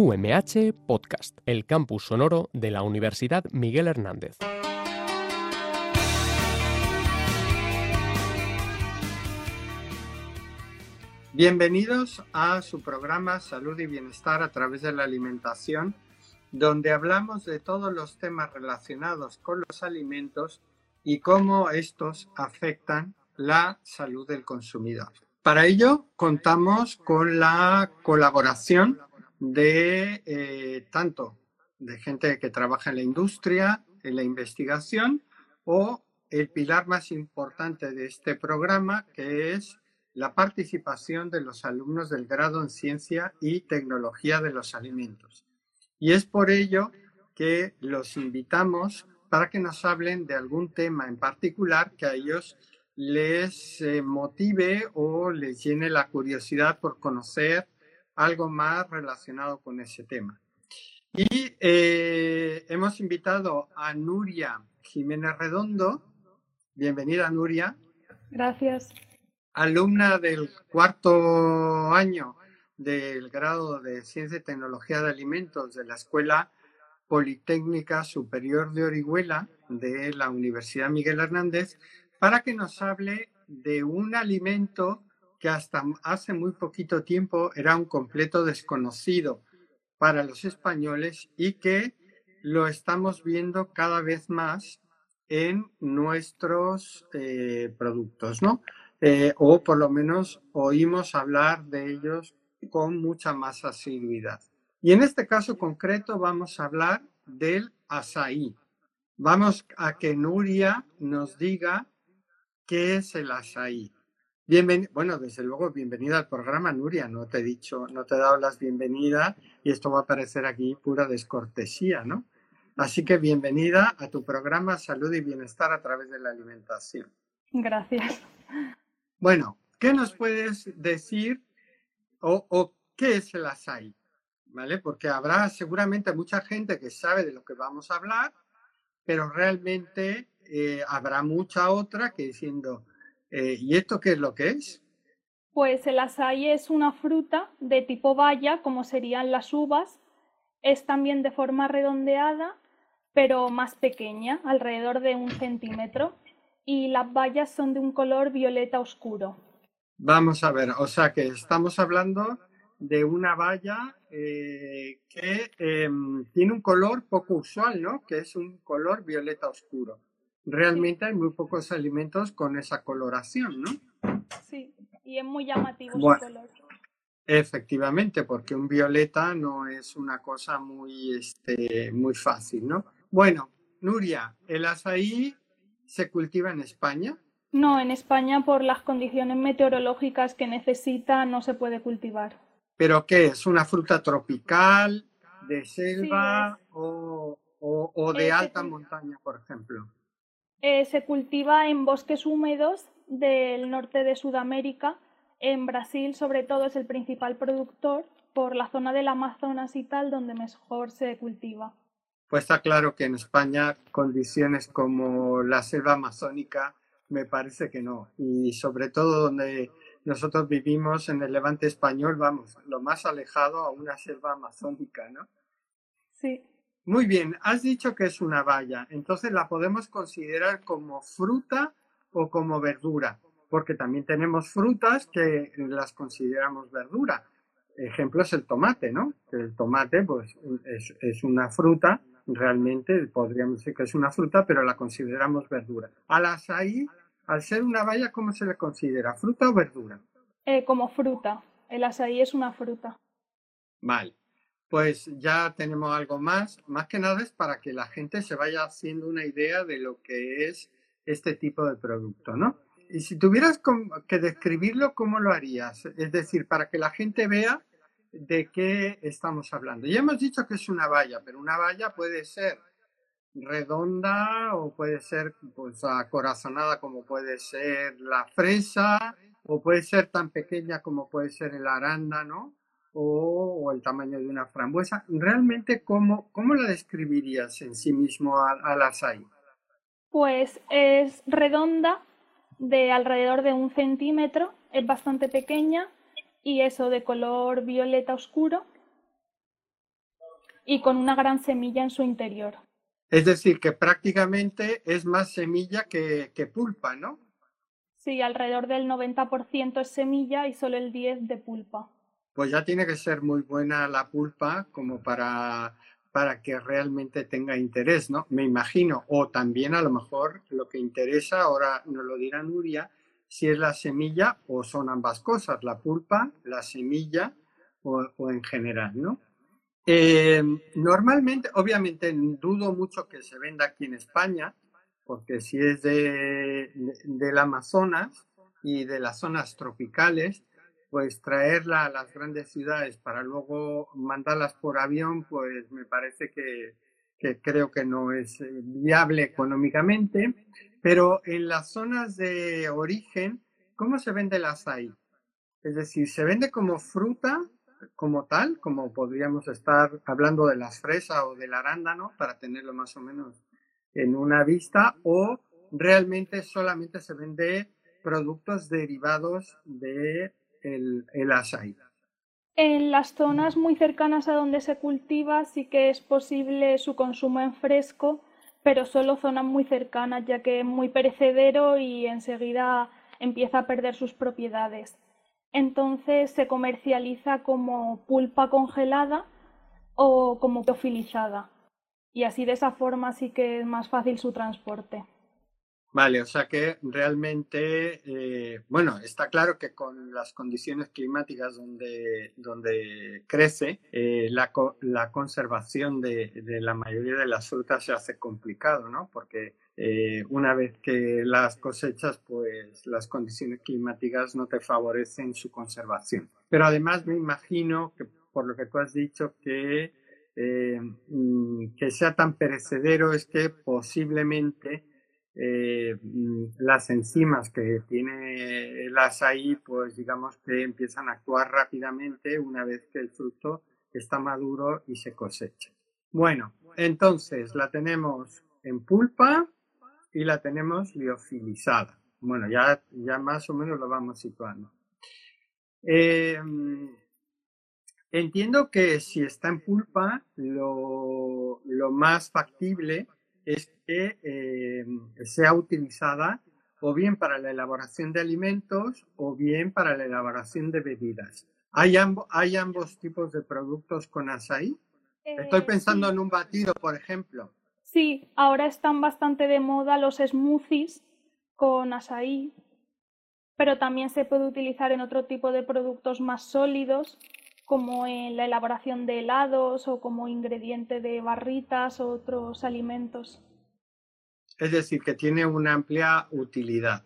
UMH Podcast, el campus sonoro de la Universidad Miguel Hernández. Bienvenidos a su programa Salud y Bienestar a través de la alimentación, donde hablamos de todos los temas relacionados con los alimentos y cómo estos afectan la salud del consumidor. Para ello contamos con la colaboración de eh, tanto de gente que trabaja en la industria, en la investigación, o el pilar más importante de este programa, que es la participación de los alumnos del grado en ciencia y tecnología de los alimentos. Y es por ello que los invitamos para que nos hablen de algún tema en particular que a ellos les eh, motive o les llene la curiosidad por conocer algo más relacionado con ese tema. Y eh, hemos invitado a Nuria Jiménez Redondo. Bienvenida, Nuria. Gracias. Alumna del cuarto año del grado de Ciencia y Tecnología de Alimentos de la Escuela Politécnica Superior de Orihuela de la Universidad Miguel Hernández para que nos hable de un alimento que hasta hace muy poquito tiempo era un completo desconocido para los españoles y que lo estamos viendo cada vez más en nuestros eh, productos, ¿no? Eh, o por lo menos oímos hablar de ellos con mucha más asiduidad. Y en este caso concreto vamos a hablar del azaí. Vamos a que Nuria nos diga qué es el bueno, desde luego, bienvenida al programa, Nuria. No te he dicho, no te he dado las bienvenidas y esto va a parecer aquí pura descortesía, ¿no? Así que bienvenida a tu programa Salud y Bienestar a través de la alimentación. Gracias. Bueno, ¿qué nos puedes decir o, qué es el açaí? ¿Vale? Porque habrá seguramente mucha gente que sabe de lo que vamos a hablar, pero realmente eh, habrá mucha otra que diciendo, eh, ¿Y esto qué es lo que es? Pues el açaí es una fruta de tipo baya, como serían las uvas. Es también de forma redondeada, pero más pequeña, alrededor de un centímetro. Y las bayas son de un color violeta oscuro. Vamos a ver, o sea que estamos hablando de una baya eh, que em, tiene un color poco usual, ¿no? Que es un color violeta oscuro realmente hay muy pocos alimentos con esa coloración, ¿no? Sí, y es muy llamativo su color. Efectivamente, porque un violeta no es una cosa muy, este, muy fácil, ¿no? Bueno, Nuria, ¿el azaí se cultiva en España? No, en España por las condiciones meteorológicas que necesita no se puede cultivar. ¿Pero qué es? ¿Una fruta tropical, de selva o, de alta montaña, por ejemplo? Eh, se cultiva en bosques húmedos del norte de Sudamérica. En Brasil, sobre todo, es el principal productor por la zona del Amazonas y tal, donde mejor se cultiva. Pues está claro que en España condiciones como la selva amazónica me parece que no. Y sobre todo donde nosotros vivimos en el levante español, vamos, lo más alejado a una selva amazónica, ¿no? Sí. Muy bien, has dicho que es una baya, entonces la podemos considerar como fruta o como verdura, porque también tenemos frutas que las consideramos verdura. Ejemplo es el tomate, ¿no? El tomate pues es, una fruta, realmente podríamos decir que es una fruta, pero la consideramos verdura. Al azaí, al ser una baya, ¿cómo se le considera? ¿Fruta o verdura? Eh, como fruta. El azaí es una fruta. Vale pues ya tenemos algo más. Más que nada es para que la gente se vaya haciendo una idea de lo que es este tipo de producto, ¿no? Y si tuvieras que describirlo, ¿cómo lo harías? Es decir, para que la gente vea de qué estamos hablando. Ya hemos dicho que es una valla, pero una valla puede ser redonda o puede ser pues acorazonada como puede ser la fresa o puede ser tan pequeña como puede ser el arándano o, el tamaño de una frambuesa. ¿Realmente cómo, cómo la describirías en sí mismo açaí? Pues es redonda, de alrededor de un centímetro, es bastante pequeña y eso de color violeta oscuro. y con una gran semilla en su interior. Es decir, que prácticamente es más semilla que, que pulpa, ¿no? Sí, alrededor del 90% es semilla y solo el 10% de pulpa. Pues ya tiene que ser muy buena la pulpa como para, para que realmente tenga interés, ¿no? Me imagino. O también a lo mejor lo que interesa, ahora nos lo dirá Nuria, si es la semilla o son ambas cosas, la pulpa, la semilla o, en general, ¿no? Eh, normalmente, obviamente, dudo mucho que se venda aquí en España, porque si es de, del Amazonas y de las zonas tropicales, pues traerla a las grandes ciudades para luego mandarlas por avión, pues me parece que, que creo que no es eh, viable económicamente. Pero en las zonas de origen, ¿cómo se vende el açaí? Es decir, ¿se vende como fruta como tal, como podríamos estar hablando de las fresas o del arándano para tenerlo más o menos en una vista, o realmente solamente se vende productos derivados de el. En las zonas muy cercanas a donde se cultiva sí que es posible su consumo en fresco, pero solo zonas muy cercanas, ya que es muy perecedero y enseguida empieza a perder sus propiedades entonces se comercializa como pulpa congelada o como teofilizada. Y así de esa forma sí que es más fácil su transporte. Vale, o sea que realmente, eh, bueno, está claro que con las condiciones climáticas donde, donde crece, eh, la, la, conservación de, de, la mayoría de las frutas se hace complicado, ¿no? Porque eh, una vez que las cosechas, pues las condiciones climáticas no te favorecen su conservación. Pero además me imagino que, por lo que tú has dicho, que mm, que sea tan perecedero es que posiblemente eh, mm, las enzimas que tiene el azaí, pues digamos que empiezan a actuar rápidamente una vez que el fruto está maduro y se cosecha. Bueno, entonces la tenemos en pulpa y la tenemos liofilizada. Bueno, ya, ya más o menos lo vamos situando. Eh, entiendo que si está en pulpa, lo, lo más factible es que eh, sea utilizada o bien para la elaboración de alimentos o bien para la elaboración de bebidas. ¿Hay, hay ambos tipos de productos con azaí? Estoy eh, pensando en un batido, por ejemplo. Sí, ahora están bastante de moda los smoothies con azaí, pero también se puede utilizar en otro tipo de productos más sólidos como en la elaboración de helados o como ingrediente de barritas o otros alimentos. Es decir, que tiene una amplia utilidad.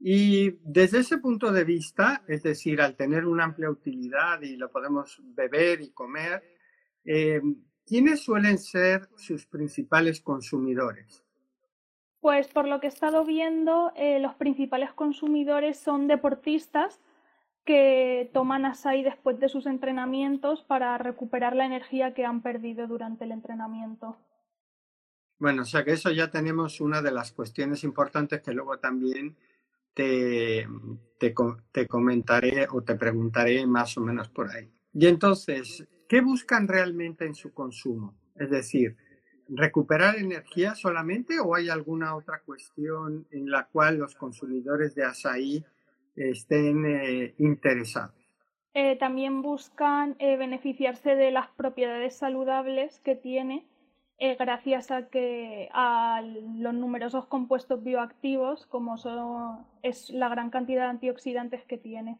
Y desde ese punto de vista, es decir, al tener una amplia utilidad y lo podemos beber y comer, eh, ¿quiénes suelen ser sus principales consumidores? Pues por lo que he estado viendo, eh, los principales consumidores son deportistas que toman asai después de sus entrenamientos para recuperar la energía que han perdido durante el entrenamiento. Bueno, o sea que eso ya tenemos una de las cuestiones importantes que luego también te, te, te comentaré o te preguntaré más o menos por ahí. Y entonces, ¿qué buscan realmente en su consumo? Es decir, ¿recuperar energía solamente o hay alguna otra cuestión en la cual los consumidores de açaí estén eh, interesados. Eh, también buscan eh, beneficiarse de las propiedades saludables que tiene gracias a que a los numerosos compuestos bioactivos, como son, es la gran cantidad de antioxidantes que tiene.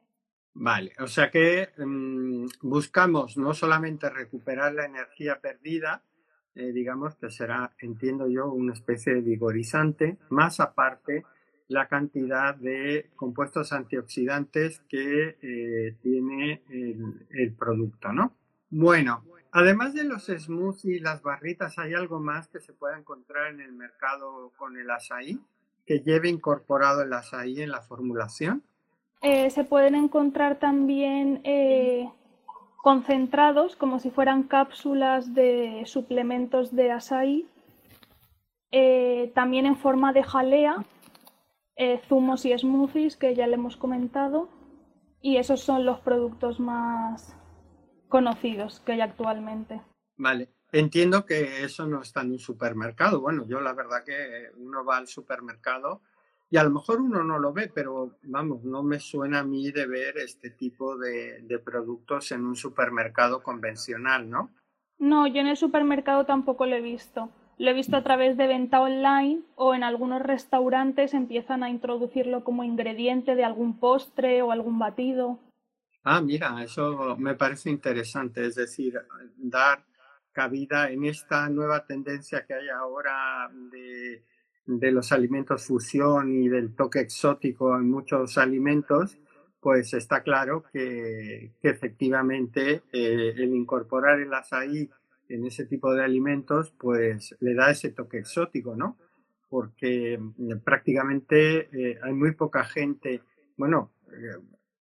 Vale, o sea que mm, buscamos no solamente recuperar la energía perdida, digamos que será, entiendo yo, una especie de vigorizante, más aparte la cantidad de compuestos antioxidantes que eh, tiene el, producto, ¿no? Bueno, además de los smoothies y las barritas, ¿hay algo más que se pueda encontrar en el mercado con el açaí que lleve incorporado el açaí en la formulación? Eh, se pueden encontrar también eh, concentrados como si fueran cápsulas de suplementos de açaí, también en forma de jalea eh, zumos y smoothies que ya le hemos comentado y esos son los productos más conocidos que hay actualmente. Vale. Entiendo que eso no está en un supermercado. Bueno, yo la verdad que uno va al supermercado y a lo mejor uno no lo ve, pero vamos, no me suena a mí de ver este tipo de, de productos en un supermercado convencional, ¿no? No, yo en el supermercado tampoco lo he visto. Lo he visto a través de venta online o en algunos restaurantes empiezan a introducirlo como ingrediente de algún postre o algún batido. Ah, mira, eso me parece interesante, es decir, dar cabida en esta nueva tendencia que hay ahora de, los alimentos fusión y del toque exótico en muchos alimentos, pues está claro que, que efectivamente eh, el incorporar el azaí en ese tipo de alimentos, pues le da ese toque exótico, ¿no? Porque mm, prácticamente eh, hay muy poca gente, bueno, eh,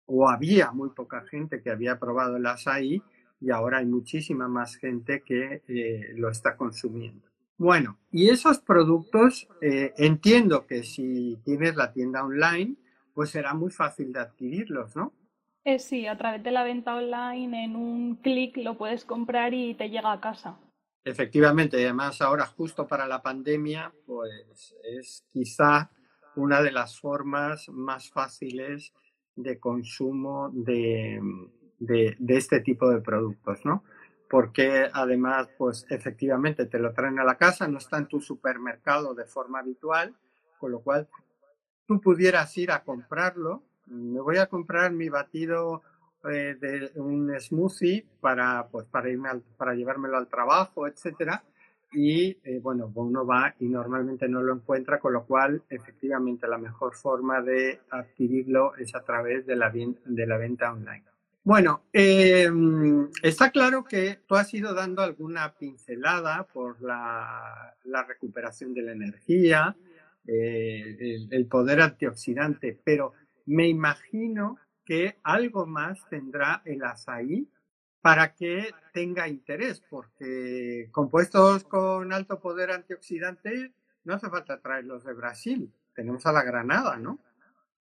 o había muy poca gente que había probado el azaí y ahora hay muchísima más gente que eh, lo está consumiendo. Bueno, y esos productos entiendo que si tienes la tienda online, pues será muy fácil de adquirirlos, ¿no? Eh, sí, a través de la venta online, en un clic lo puedes comprar y te llega a casa. Efectivamente, y además ahora justo para la pandemia, pues es quizá una de las formas más fáciles de consumo de, de, de este tipo de productos, ¿no? Porque además, pues efectivamente te lo traen a la casa, no está en tu supermercado de forma habitual, con lo cual tú pudieras ir a comprarlo me voy a comprar mi batido eh, de un smoothie para, pues, para, irme para llevármelo al trabajo, etcétera. Y eh, bueno, uno va y normalmente no lo encuentra, con lo cual efectivamente la mejor forma de adquirirlo es a través de la, de la venta online. Bueno, em, está claro que tú has ido dando alguna pincelada por la, recuperación de la energía, eh, el, poder antioxidante, pero me imagino que algo más tendrá el azaí para que tenga interés, porque compuestos con alto poder antioxidante no hace falta traerlos de Brasil. Tenemos a la granada, ¿no?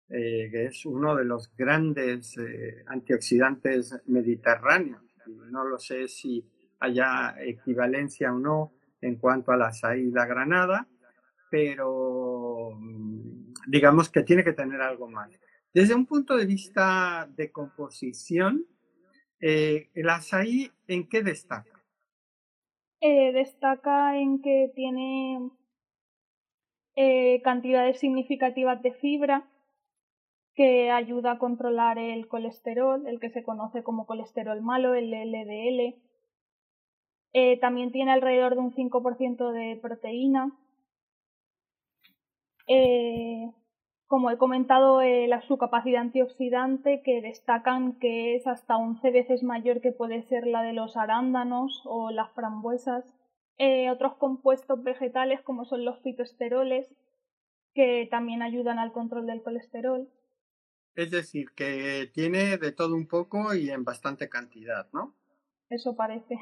Eh, que es uno de los grandes eh, antioxidantes mediterráneos. No lo sé si haya equivalencia o no en cuanto al azaí y la granada, pero mm, digamos que tiene que tener algo más. Desde un punto de vista de composición, eh, ¿el azaí en qué destaca? Eh, destaca en que tiene eh, cantidades significativas de fibra que ayuda a controlar el colesterol, el que se conoce como colesterol malo, el LDL. también tiene alrededor de un 5% de proteína. Como he comentado, eh, su capacidad antioxidante, que destacan que es hasta 11 veces mayor que puede ser la de los arándanos o las frambuesas. Eh, otros compuestos vegetales, como son los fitoesteroles, que también ayudan al control del colesterol. Es decir, que tiene de todo un poco y en bastante cantidad, ¿no? Eso parece.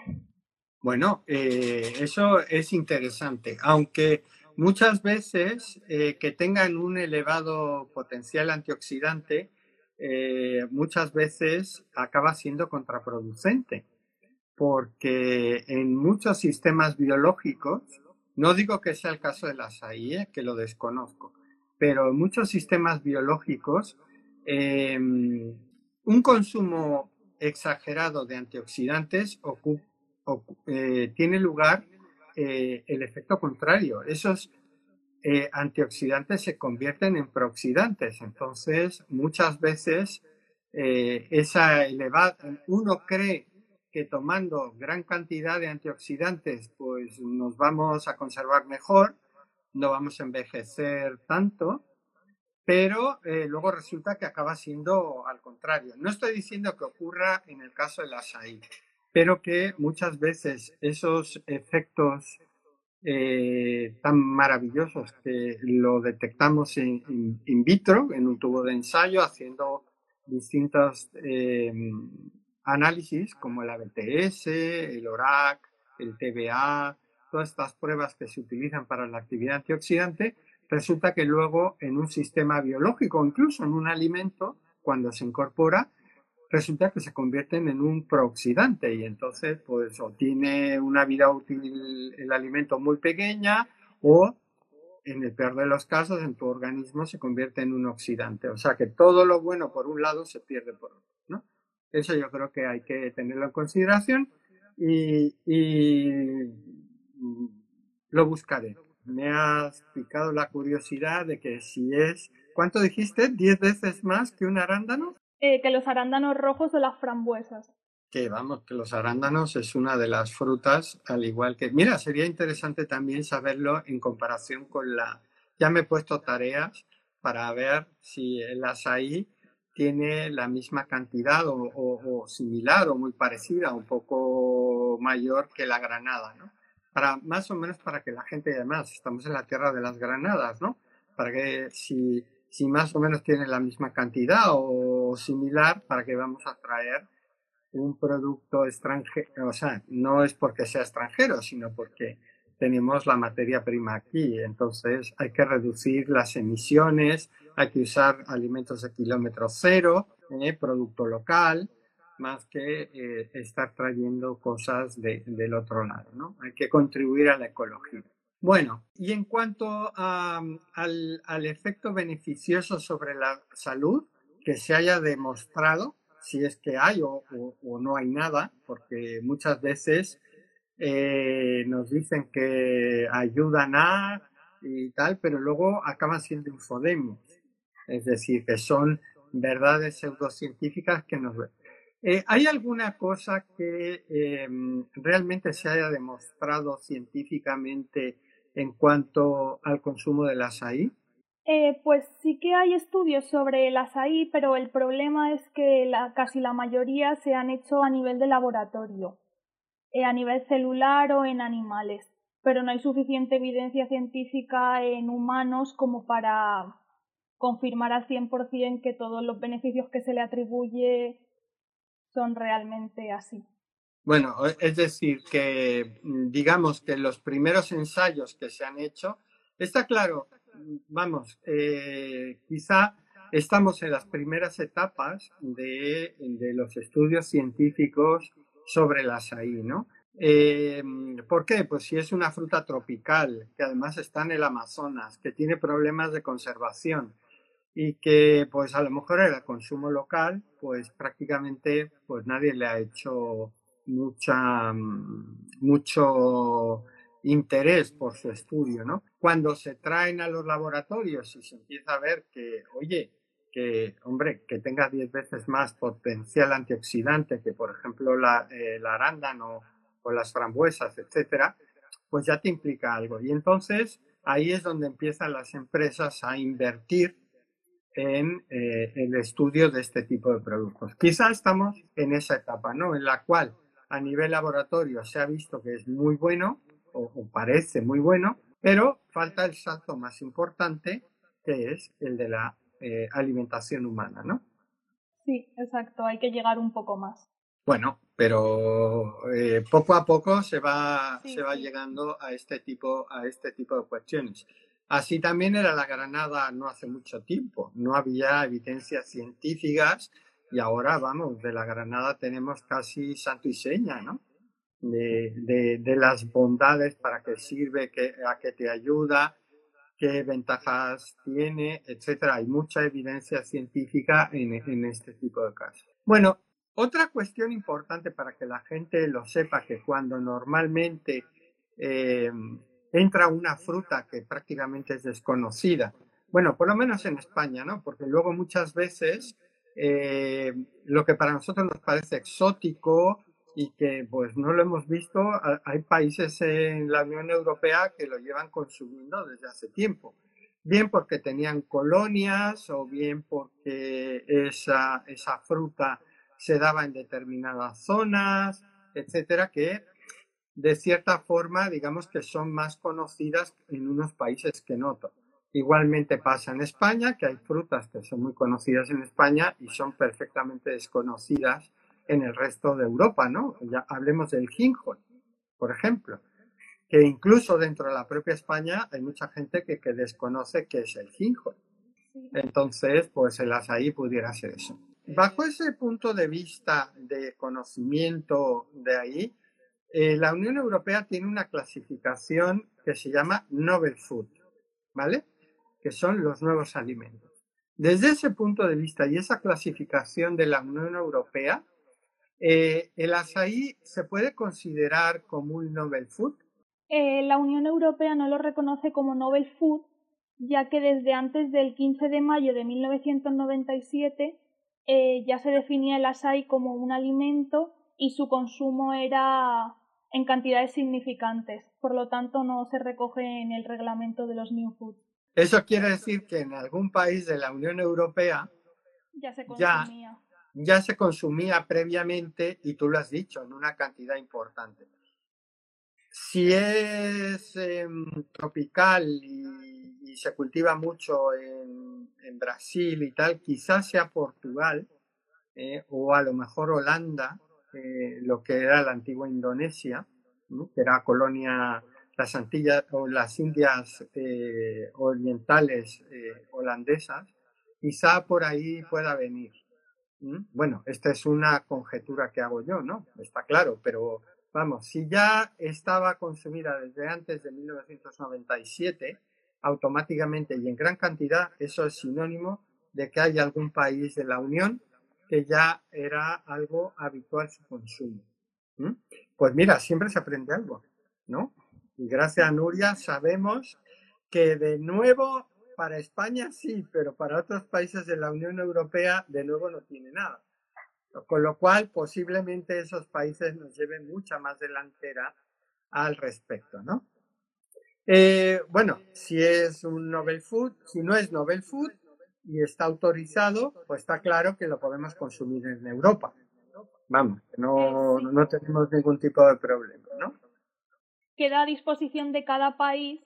Bueno, eh, eso es interesante, aunque Muchas veces eh, que tengan un elevado potencial antioxidante, eh, muchas veces acaba siendo contraproducente, porque en muchos sistemas biológicos, no digo que sea el caso de la SAI, que lo desconozco, pero en muchos sistemas biológicos, em, un consumo exagerado de antioxidantes eh, tiene lugar eh, el efecto contrario. Esos eh, antioxidantes se convierten en prooxidantes. Entonces, muchas veces eh, esa elevada, uno cree que tomando gran cantidad de antioxidantes, pues nos vamos a conservar mejor, no vamos a envejecer tanto, pero luego resulta que acaba siendo al contrario. No estoy diciendo que ocurra en el caso del açaí, pero que muchas veces esos efectos eh, tan maravillosos que lo detectamos in, vitro, en un tubo de ensayo, haciendo distintos eh, análisis como el ABTS, el ORAC, el TBA, todas estas pruebas que se utilizan para la actividad antioxidante, resulta que luego en un sistema biológico, incluso en un alimento, cuando se incorpora, resulta que se convierten en un prooxidante y entonces pues o tiene una vida útil el alimento muy pequeña o en el peor de los casos en tu organismo se convierte en un oxidante. O sea que todo lo bueno por un lado se pierde por otro. ¿no? Eso yo creo que hay que tenerlo en consideración y, y lo buscaré. Me has picado la curiosidad de que si es, ¿cuánto dijiste? ¿Diez veces más que un arándano? Eh, que los arándanos rojos o las frambuesas. Que vamos, que los arándanos es una de las frutas, al igual que. Mira, sería interesante también saberlo en comparación con la. Ya me he puesto tareas para ver si el azaí tiene la misma cantidad o, similar o muy parecida, un poco mayor que la granada, ¿no? Para más o menos para que la gente, además, estamos en la tierra de las granadas, ¿no? Para que si, si más o menos tiene la misma cantidad o similar, para que vamos a traer un producto extranjero, o sea, no es porque sea extranjero, sino porque tenemos la materia prima aquí. Entonces hay que reducir las emisiones, hay que usar alimentos de kilómetro cero, eh, producto local, más que eh, estar trayendo cosas del otro lado. ¿no? Hay que contribuir a la ecología. Bueno, y en cuanto al, al efecto beneficioso sobre la salud que se haya demostrado, si es que hay o, no hay nada, porque muchas veces eh, nos dicen que ayudan a y tal, pero luego acaban siendo infodemios, es decir, que son verdades pseudocientíficas que nos... Eh, ¿Hay alguna cosa que em, realmente se haya demostrado científicamente en cuanto al consumo del azaí? Eh, pues sí que hay estudios sobre el azaí, pero el problema es que casi la mayoría se han hecho a nivel de laboratorio, eh, a nivel celular o en animales, pero no hay suficiente evidencia científica en humanos como para confirmar al 100% que todos los beneficios que se le atribuye son realmente así. Bueno, es decir, que mm, digamos que los primeros ensayos que se han hecho, está claro, vamos, eh, quizá estamos en las primeras etapas de, los estudios científicos sobre el azaí, ¿no? Eh, ¿Por qué? Pues si es una fruta tropical, que además está en el Amazonas, que tiene problemas de conservación y que pues a lo mejor el consumo local, pues prácticamente pues nadie le ha hecho mucha, mucho interés por su estudio, ¿no? Cuando se traen a los laboratorios y se empieza a ver que, oye, que, hombre, que tenga 10 veces más potencial antioxidante que, por ejemplo, la, el arándano o las frambuesas, etcétera, pues ya te implica algo. Y entonces ahí es donde empiezan las empresas a invertir en eh, el estudio de este tipo de productos. Quizá estamos en esa etapa, ¿no? En la cual a nivel laboratorio se ha visto que es muy bueno, o, parece muy bueno, pero falta el salto más importante, que es el de la eh, alimentación humana, ¿no? Sí, exacto, hay que llegar un poco más. Bueno, pero eh, poco a poco se va, se va llegando a este, tipo, a este tipo de cuestiones. Así también era la Granada no hace mucho tiempo, no había evidencias científicas y ahora, vamos, de la Granada tenemos casi santo y seña, ¿no? de, de, las bondades, para qué sirve, qué, a qué te ayuda, qué ventajas tiene, etcétera. Hay mucha evidencia científica en, en este tipo de casos. Bueno, otra cuestión importante para que la gente lo sepa, que cuando normalmente eh, entra una fruta que prácticamente es desconocida, bueno, por lo menos en España, ¿no? Porque luego muchas veces eh, lo que para nosotros nos parece exótico y que pues no lo hemos visto. Hay países en la Unión Europea que lo llevan consumiendo desde hace tiempo, bien porque tenían colonias o bien porque esa, esa fruta se daba en determinadas zonas, etcétera, que de cierta forma, digamos que son más conocidas en unos países que en otros. Igualmente pasa en España, que hay frutas que son muy conocidas en España y son perfectamente desconocidas en el resto de Europa, ¿no? Ya hablemos del ginjo, por ejemplo, que incluso dentro de la propia España hay mucha gente que, desconoce qué es el ginjo. Entonces, pues el azaí pudiera ser eso. bajo ese punto de vista de conocimiento de ahí, eh, la Unión Europea tiene una clasificación que se llama Novel Food, ¿vale? Que son los nuevos alimentos. Desde ese punto de vista y esa clasificación de la Unión Europea, eh, ¿el azaí se puede considerar como un novel food? Eh, la Unión Europea no lo reconoce como novel food, ya que desde antes del 15 de mayo de 1997 eh, ya se definía el açaí como un alimento y su consumo era en cantidades significantes. Por lo tanto, no se recoge en el reglamento de los New Foods. Eso quiere decir que en algún país de la Unión Europea ya se consumía. Ya, se consumía previamente y tú lo has dicho, en una cantidad importante. Si es em, tropical y, se cultiva mucho en, Brasil y tal, quizás sea Portugal eh, o a lo mejor Holanda, eh, lo que era la antigua Indonesia, que era colonia, las Antillas o las Indias eh, orientales holandesas, quizá por ahí pueda venir. Bueno, esta es una conjetura que hago yo, ¿no? Está claro, pero vamos, si ya estaba consumida desde antes de 1997, automáticamente y en gran cantidad, eso es sinónimo de que hay algún país de la Unión que ya era algo habitual su consumo. Pues mira, siempre se aprende algo, ¿no? Y gracias a Nuria sabemos que de nuevo para España sí, pero para otros países de la Unión Europea de nuevo no tiene nada. Con lo cual posiblemente esos países nos lleven mucha más delantera al respecto, ¿no? Eh, bueno, si es un novel food, si no es novel food y está autorizado, pues está claro que lo podemos consumir en Europa. Vamos, no, no tenemos ningún tipo de problema, ¿no? Queda a disposición de cada país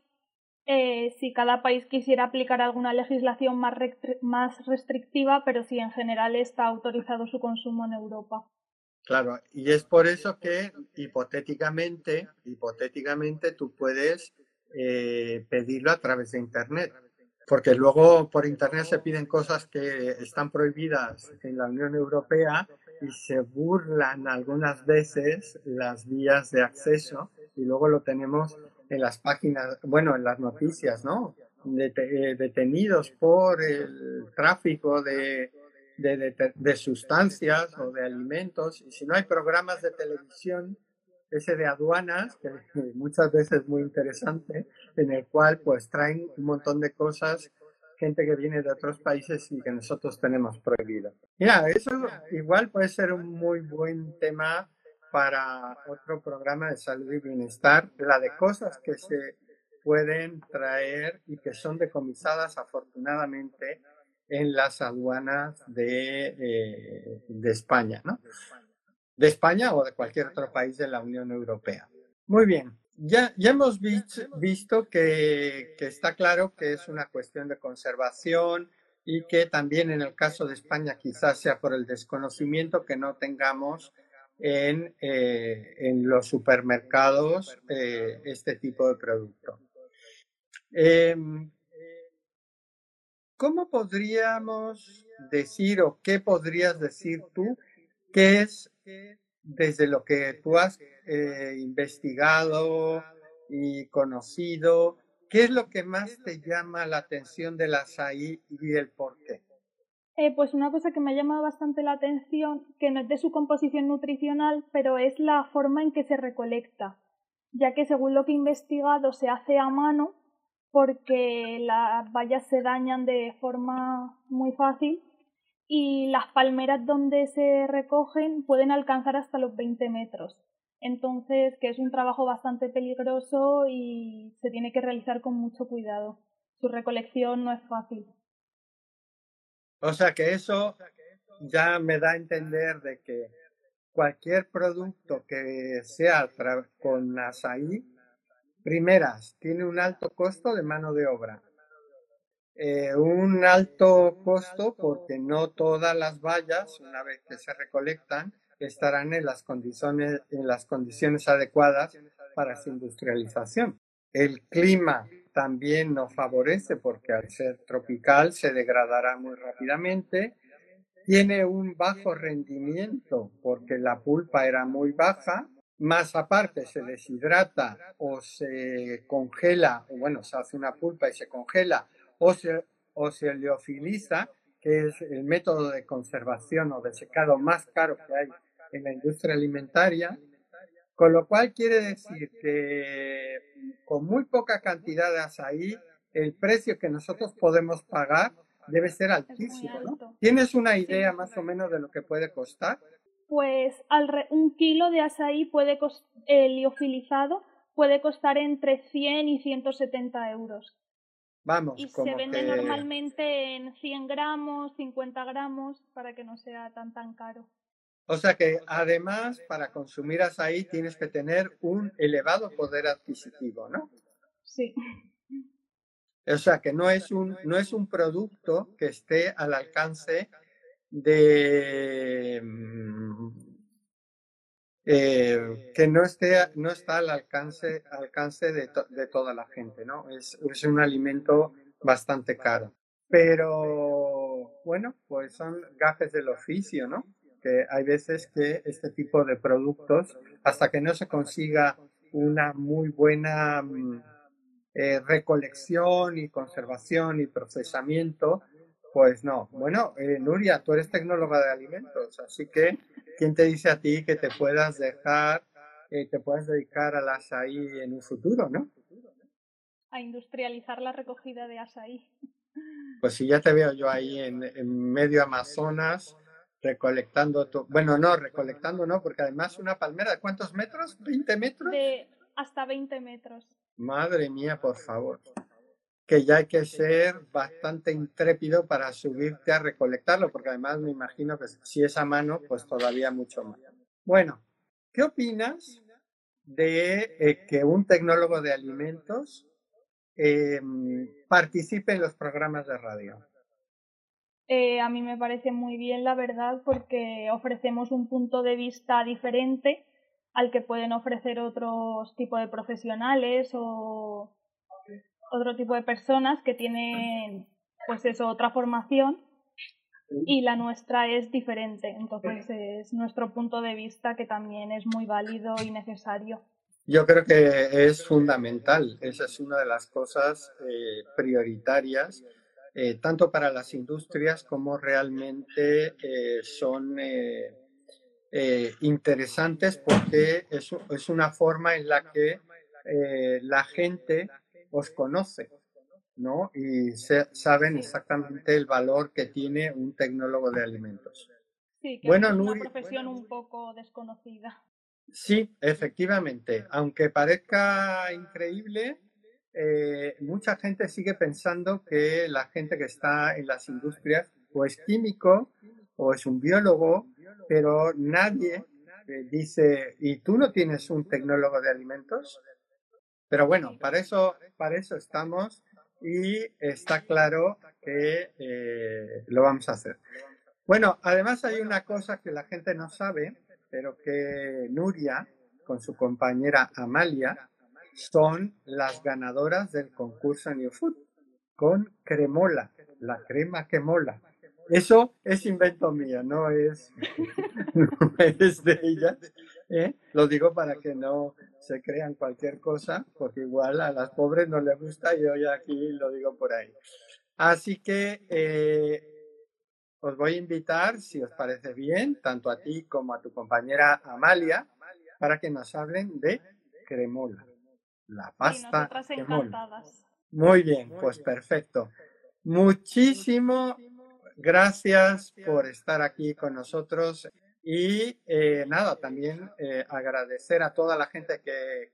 eh, si cada país quisiera aplicar alguna legislación más, más restrictiva, pero si en general está autorizado su consumo en Europa. Claro, y es por eso que hipotéticamente, hipotéticamente tú puedes eh, pedirlo a través de Internet. Porque luego por Internet se piden cosas que están prohibidas en la Unión Europea y se burlan algunas veces las vías de acceso y luego lo tenemos en las páginas, bueno, en las noticias, ¿no? Eh, detenidos por el tráfico de, de, de, sustancias o de alimentos. Y si no hay programas de televisión ese de aduanas, que muchas veces es muy interesante, en el cual pues traen un montón de cosas, gente que viene de otros países y que nosotros tenemos prohibido. Mira, eso igual puede ser un muy buen tema para otro programa de salud y bienestar, la de cosas que se pueden traer y que son decomisadas afortunadamente en las aduanas de, eh, de España, ¿no? de España o de cualquier otro país de la Unión Europea. Muy bien, ya, ya hemos visto que, que, está claro que es una cuestión de conservación y que también en el caso de España quizás sea por el desconocimiento que no tengamos en, eh, en los supermercados eh, este tipo de producto. Em, ¿Cómo podríamos decir o qué podrías decir tú ¿Qué es desde lo que tú has eh, investigado y conocido? ¿Qué es lo que más te llama la atención del azaí y el por qué? Eh, pues una cosa que me ha llamado bastante la atención, que no es de su composición nutricional, pero es la forma en que se recolecta, ya que según lo que he investigado se hace a mano porque las vallas se dañan de forma muy fácil y las palmeras donde se recogen pueden alcanzar hasta los 20 metros. Entonces, que es un trabajo bastante peligroso y se tiene que realizar con mucho cuidado. Su recolección no es fácil. O sea que eso ya me da a entender de que cualquier producto que sea con azaí, primeras, tiene un alto costo de mano de obra. Eh, un alto costo porque no todas las vallas, una vez que se recolectan, estarán en las condiciones, en las condiciones adecuadas para su industrialización. El clima también nos favorece porque al ser tropical se degradará muy rápidamente. Tiene un bajo rendimiento porque la pulpa era muy baja, más aparte se deshidrata o se congela, o bueno, se hace una pulpa y se congela o se, o se leofiliza, que es el método de conservación o de secado más caro que hay en la industria alimentaria, con lo cual quiere decir que con muy poca cantidad de azaí, el precio que nosotros podemos pagar debe ser altísimo, ¿no? ¿Tienes una idea más o menos de lo que puede costar? Pues un kilo de azaí puede el liofilizado puede costar entre 100 y 170 euros. Vamos, y se vende normalmente en 100 gramos, 50 gramos, para que no sea tan tan caro. O sea que además para consumir azaí tienes que tener un elevado poder adquisitivo, ¿no? Sí. O sea que no es un, no es un producto que esté al alcance de mm, eh, que no esté no está al alcance alcance de, de toda la gente no es, es, un alimento bastante caro pero bueno pues son gajes del oficio no que hay veces que este tipo de productos hasta que no se consiga una muy buena mm, eh, recolección y conservación y procesamiento, pues no. Bueno, eh, Nuria, tú eres tecnóloga de alimentos, así que ¿quién te dice a ti que te puedas dejar, eh, te puedas dedicar al asaí en un futuro, no? A industrializar la recogida de asaí. Pues si ya te veo yo ahí en, medio Amazonas recolectando tu, bueno, no, recolectando no, porque además una palmera de cuántos metros, 20 metros. De hasta 20 metros. Madre mía, por favor. Que ya hay que ser bastante intrépido para subirte a recolectarlo, porque además me imagino que si es a mano, pues todavía mucho más. Bueno, ¿qué opinas de eh, que un tecnólogo de alimentos em, participe en los programas de radio? Eh, a mí me parece muy bien, la verdad, porque ofrecemos un punto de vista diferente al que pueden ofrecer otros tipos de profesionales o otro tipo de personas que tienen pues eso otra formación y la nuestra es diferente. Entonces es nuestro punto de vista que también es muy válido y necesario. Yo creo que es fundamental. Esa es una de las cosas eh, prioritarias eh, tanto para las industrias como realmente eh, son eh, interesantes porque es, es, una forma en la que la gente os conoce, ¿no? Y saben exactamente el valor que tiene un tecnólogo de alimentos. Sí, que bueno, es una profesión un poco desconocida. Sí, efectivamente. Aunque parezca increíble, eh, mucha gente sigue pensando que la gente que está en las industrias o es químico o es un biólogo pero nadie dice, ¿y tú no tienes un tecnólogo de alimentos? Pero bueno, para eso, para eso estamos y está claro que eh, lo vamos a hacer. Bueno, además hay una cosa que la gente no sabe, pero que Nuria, con su compañera Amalia, son las ganadoras del concurso New Food con cremola, la crema que mola. Eso es invento mío, no es, es de ella. ¿eh? Lo digo para que no se crean cualquier cosa, porque igual a las pobres no les gusta y hoy aquí lo digo por ahí. Así que eh, os voy a invitar, si os parece bien, tanto a ti como a tu compañera Amalia, para que nos hablen de cremola, la pasta cremola. Muy bien, pues perfecto. Muchísimo Gracias por estar aquí con nosotros y eh, nada, también eh, agradecer a toda la gente que,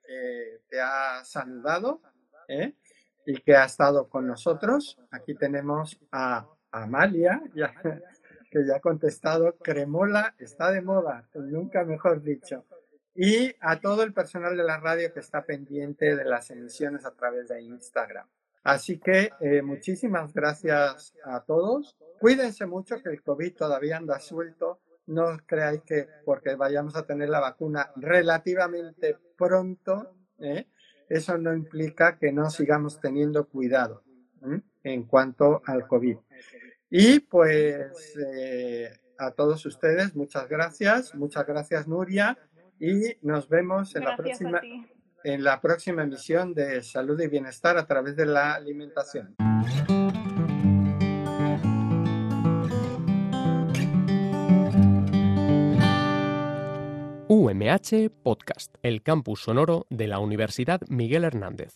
te ha saludado ¿eh? y que ha estado con nosotros. Aquí tenemos a Amalia, que ya ha contestado, Cremola está de moda, nunca mejor dicho. Y a todo el personal de la radio que está pendiente de las emisiones a través de Instagram. Así que muchísimas gracias a todos Cuídense mucho que el COVID todavía anda suelto. No creáis que porque vayamos a tener la vacuna relativamente pronto, ¿eh? eso no implica que no sigamos teniendo cuidado en cuanto al COVID. Y pues eh, a todos ustedes, muchas gracias, muchas gracias Nuria y nos vemos en la próxima en la próxima emisión de Salud y Bienestar a través de la alimentación. UMH Podcast, el campus sonoro de la Universidad Miguel Hernández.